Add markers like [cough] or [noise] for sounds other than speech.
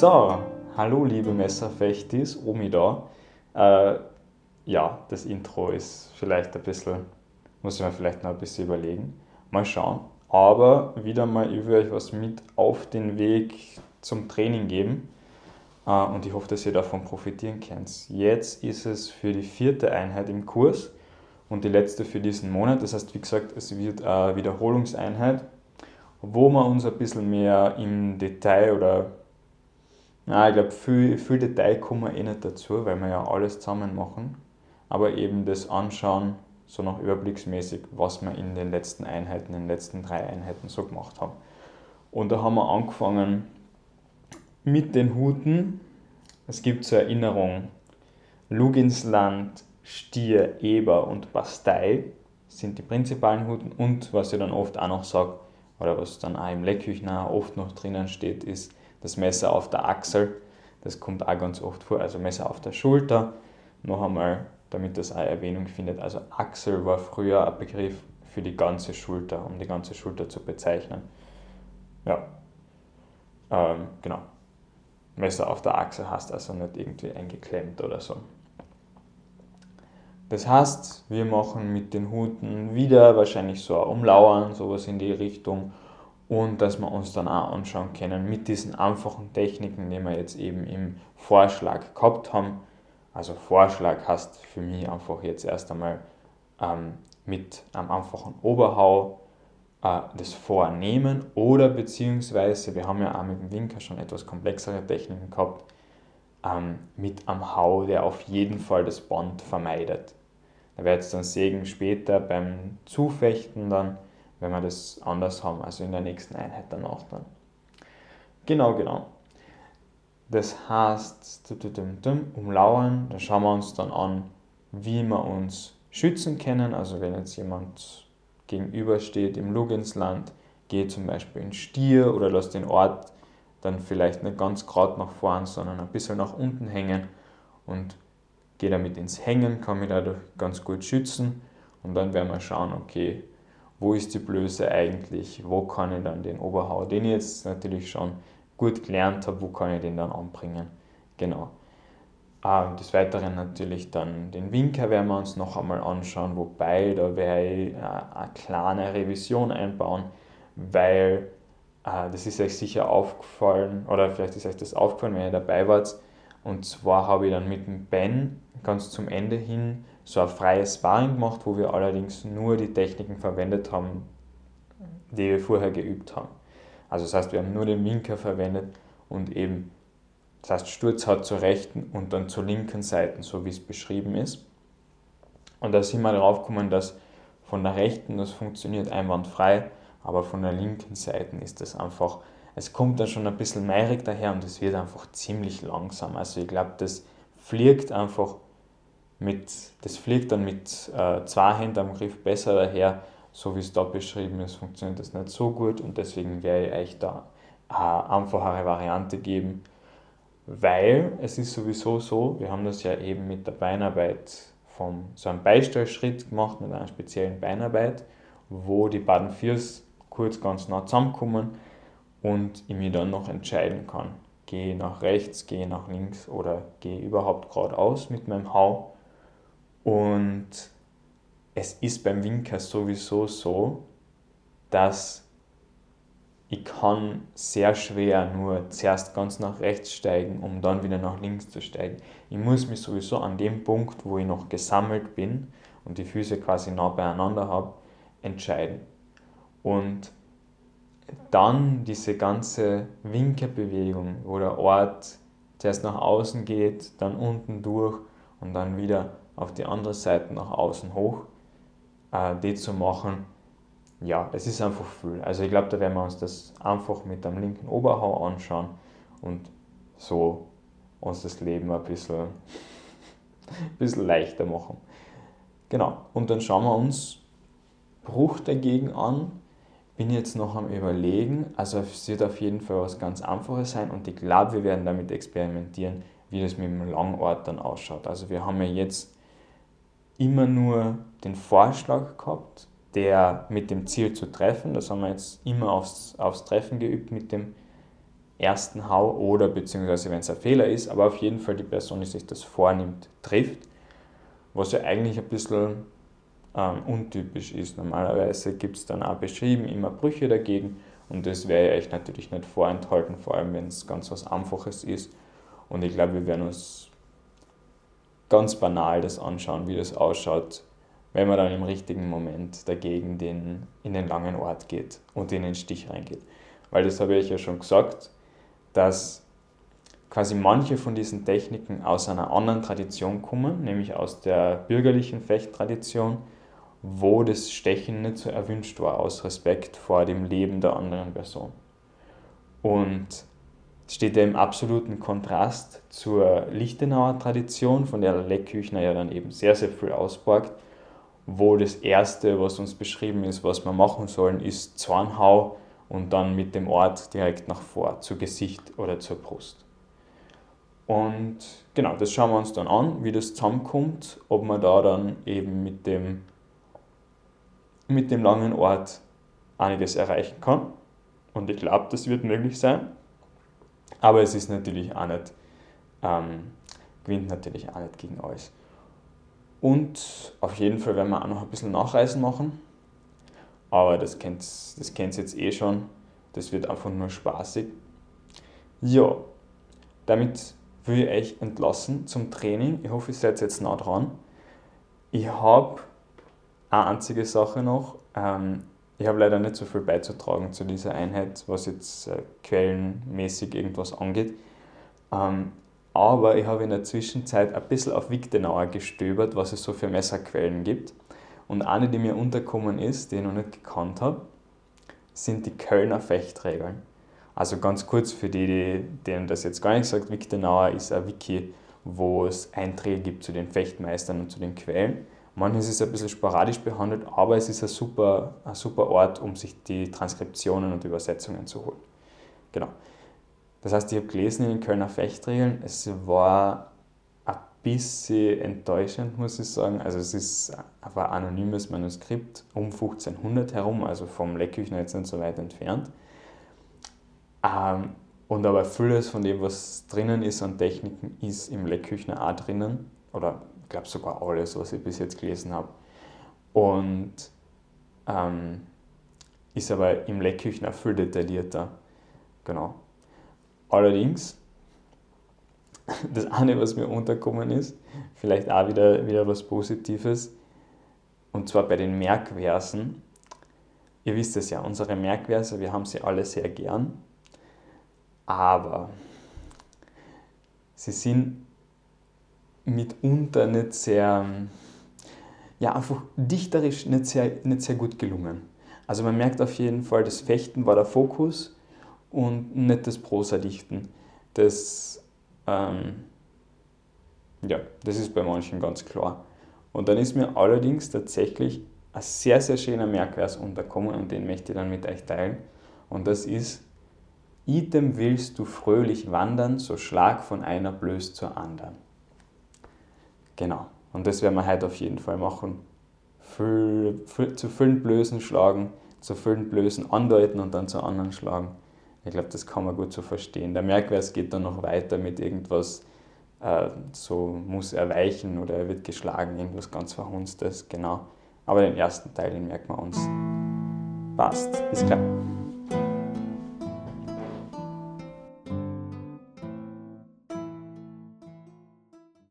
So, hallo liebe Messerfechtis, Omi da. Äh, ja, das Intro ist vielleicht ein bisschen, muss ich mir vielleicht noch ein bisschen überlegen. Mal schauen. Aber wieder mal, ich will euch was mit auf den Weg zum Training geben. Äh, und ich hoffe, dass ihr davon profitieren könnt. Jetzt ist es für die vierte Einheit im Kurs und die letzte für diesen Monat. Das heißt, wie gesagt, es wird eine Wiederholungseinheit, wo wir uns ein bisschen mehr im Detail oder ja, ich glaube, viel, viel Detail kommen wir eh nicht dazu, weil wir ja alles zusammen machen. Aber eben das anschauen, so noch überblicksmäßig, was wir in den letzten Einheiten, in den letzten drei Einheiten so gemacht haben. Und da haben wir angefangen mit den Huten. Es gibt zur Erinnerung Luginsland, Stier, Eber und Bastei sind die prinzipalen Huten. Und was ich dann oft auch noch sage, oder was dann auch im Leckküchner oft noch drinnen steht, ist das Messer auf der Achsel. Das kommt auch ganz oft vor. Also Messer auf der Schulter. Noch einmal, damit das auch Erwähnung findet. Also Achsel war früher ein Begriff für die ganze Schulter, um die ganze Schulter zu bezeichnen. Ja, ähm, genau. Messer auf der Achse hast also nicht irgendwie eingeklemmt oder so. Das heißt, wir machen mit den Huten wieder wahrscheinlich so ein Umlauern, sowas in die Richtung und dass wir uns dann auch anschauen können mit diesen einfachen Techniken, die wir jetzt eben im Vorschlag gehabt haben. Also Vorschlag heißt für mich einfach jetzt erst einmal ähm, mit einem einfachen Oberhau äh, das Vornehmen oder beziehungsweise, wir haben ja auch mit dem Winker schon etwas komplexere Techniken gehabt, ähm, mit einem Hau, der auf jeden Fall das Band vermeidet. Da werdet ihr dann sehen später beim Zufechten dann, wenn wir das anders haben, also in der nächsten Einheit danach dann. Genau, genau. Das heißt, umlauern, da schauen wir uns dann an, wie wir uns schützen können. Also wenn jetzt jemand gegenübersteht im Luginsland, geht zum Beispiel in Stier oder lässt den Ort dann vielleicht nicht ganz gerade nach vorn, sondern ein bisschen nach unten hängen und geht damit ins Hängen, kann mich dadurch ganz gut schützen und dann werden wir schauen, okay, wo ist die Blöße eigentlich, wo kann ich dann den Oberhau, den ich jetzt natürlich schon gut gelernt habe, wo kann ich den dann anbringen. Genau. Ähm, des Weiteren natürlich dann den Winker werden wir uns noch einmal anschauen, wobei da werde ich äh, eine kleine Revision einbauen, weil äh, das ist euch sicher aufgefallen, oder vielleicht ist euch das aufgefallen, wenn ihr dabei wart. Und zwar habe ich dann mit dem Ben ganz zum Ende hin so ein freies Sparring gemacht, wo wir allerdings nur die Techniken verwendet haben, die wir vorher geübt haben. Also das heißt, wir haben nur den Winker verwendet und eben, das heißt, Sturz hat zur rechten und dann zur linken Seite, so wie es beschrieben ist. Und da sind wir darauf gekommen, dass von der rechten das funktioniert einwandfrei, aber von der linken Seite ist das einfach, es kommt dann schon ein bisschen meirig daher und es wird einfach ziemlich langsam. Also ich glaube, das fliegt einfach mit, das fliegt dann mit äh, zwei Händen am Griff besser daher, so wie es da beschrieben ist, funktioniert das nicht so gut und deswegen werde ich euch da eine einfachere Variante geben, weil es ist sowieso so, wir haben das ja eben mit der Beinarbeit vom so einem Beistellschritt gemacht, mit einer speziellen Beinarbeit, wo die beiden Füße kurz ganz nah zusammenkommen und ich mich dann noch entscheiden kann, gehe nach rechts, gehe nach links oder gehe überhaupt geradeaus mit meinem Hau und es ist beim Winker sowieso so, dass ich kann sehr schwer nur zuerst ganz nach rechts steigen, um dann wieder nach links zu steigen. Ich muss mich sowieso an dem Punkt, wo ich noch gesammelt bin und die Füße quasi nah beieinander habe, entscheiden. Und dann diese ganze Winkerbewegung, wo der Ort zuerst nach außen geht, dann unten durch und dann wieder auf die andere Seite nach außen hoch, äh, die zu machen, ja, es ist einfach viel. Also ich glaube, da werden wir uns das einfach mit dem linken Oberhau anschauen und so uns das Leben ein bisschen, ein [laughs] bisschen leichter machen. Genau, und dann schauen wir uns Bruch dagegen an. Bin jetzt noch am Überlegen, also es wird auf jeden Fall was ganz Einfaches sein und ich glaube, wir werden damit experimentieren, wie das mit dem Langort dann ausschaut. Also wir haben ja jetzt immer nur den Vorschlag gehabt, der mit dem Ziel zu treffen, das haben wir jetzt immer aufs, aufs Treffen geübt mit dem ersten Hau oder beziehungsweise wenn es ein Fehler ist, aber auf jeden Fall die Person, die sich das vornimmt, trifft, was ja eigentlich ein bisschen ähm, untypisch ist. Normalerweise gibt es dann auch beschrieben immer Brüche dagegen und das wäre echt natürlich nicht vorenthalten, vor allem wenn es ganz was Einfaches ist. Und ich glaube, wir werden uns ganz banal das anschauen, wie das ausschaut, wenn man dann im richtigen Moment dagegen den, in den langen Ort geht und in den Stich reingeht. Weil das habe ich ja schon gesagt, dass quasi manche von diesen Techniken aus einer anderen Tradition kommen, nämlich aus der bürgerlichen Fechttradition, wo das Stechen nicht so erwünscht war, aus Respekt vor dem Leben der anderen Person. Und steht ja im absoluten Kontrast zur Lichtenauer Tradition, von der Leckküchner ja dann eben sehr, sehr viel ausborgt, wo das Erste, was uns beschrieben ist, was wir machen sollen, ist Zornhau und dann mit dem Ort direkt nach vor, zu Gesicht oder zur Brust. Und genau, das schauen wir uns dann an, wie das zusammenkommt, ob man da dann eben mit dem, mit dem langen Ort einiges erreichen kann. Und ich glaube, das wird möglich sein. Aber es ist natürlich auch nicht, ähm, gewinnt natürlich auch nicht gegen alles. Und auf jeden Fall werden wir auch noch ein bisschen Nachreisen machen. Aber das kennt das kennt's jetzt eh schon. Das wird einfach nur spaßig. Ja, damit will ich euch entlassen zum Training. Ich hoffe, ihr seid jetzt nah dran. Ich habe eine einzige Sache noch. Ähm, ich habe leider nicht so viel beizutragen zu dieser Einheit, was jetzt äh, quellenmäßig irgendwas angeht. Ähm, aber ich habe in der Zwischenzeit ein bisschen auf Wichtenauer gestöbert, was es so für Messerquellen gibt. Und eine, die mir unterkommen ist, die ich noch nicht gekannt habe, sind die Kölner Fechtregeln. Also ganz kurz für die, die denen das jetzt gar nicht sagt, Wichtenauer ist ein Wiki, wo es Einträge gibt zu den Fechtmeistern und zu den Quellen. Manches ist ein bisschen sporadisch behandelt, aber es ist ein super, ein super Ort, um sich die Transkriptionen und Übersetzungen zu holen. Genau. Das heißt, ich habe gelesen in den Kölner Fechtregeln, es war ein bisschen enttäuschend, muss ich sagen. Also es ist ein anonymes Manuskript um 1500 herum, also vom Leckküchner jetzt nicht so weit entfernt. Ähm, und aber vieles von dem, was drinnen ist an Techniken, ist im Leckküchner auch drinnen. Oder glaube sogar alles, was ich bis jetzt gelesen habe. Und ähm, ist aber im Leckküchner viel detaillierter. Genau. Allerdings, [laughs] das eine, was mir unterkommen ist, vielleicht auch wieder, wieder was Positives, und zwar bei den Merkversen. Ihr wisst es ja, unsere Merkverse, wir haben sie alle sehr gern, aber sie sind mitunter nicht sehr, ja, einfach dichterisch nicht sehr, nicht sehr gut gelungen. Also man merkt auf jeden Fall, das Fechten war der Fokus und nicht das Prosa-Dichten. Das, ähm, ja, das ist bei manchen ganz klar. Und dann ist mir allerdings tatsächlich ein sehr, sehr schöner Merkvers unterkommen und den möchte ich dann mit euch teilen. Und das ist, Item willst du fröhlich wandern, so schlag von einer Blöß zur anderen. Genau. Und das werden wir heute auf jeden Fall machen. Füll, füll, zu vielen Blößen schlagen, zu vielen Blößen andeuten und dann zu anderen schlagen. Ich glaube, das kann man gut so verstehen. Der Merkvers geht dann noch weiter mit irgendwas, äh, so muss er weichen oder er wird geschlagen, irgendwas ganz Verhunstes, genau. Aber den ersten Teil, den merken wir uns. Passt. Bis gleich.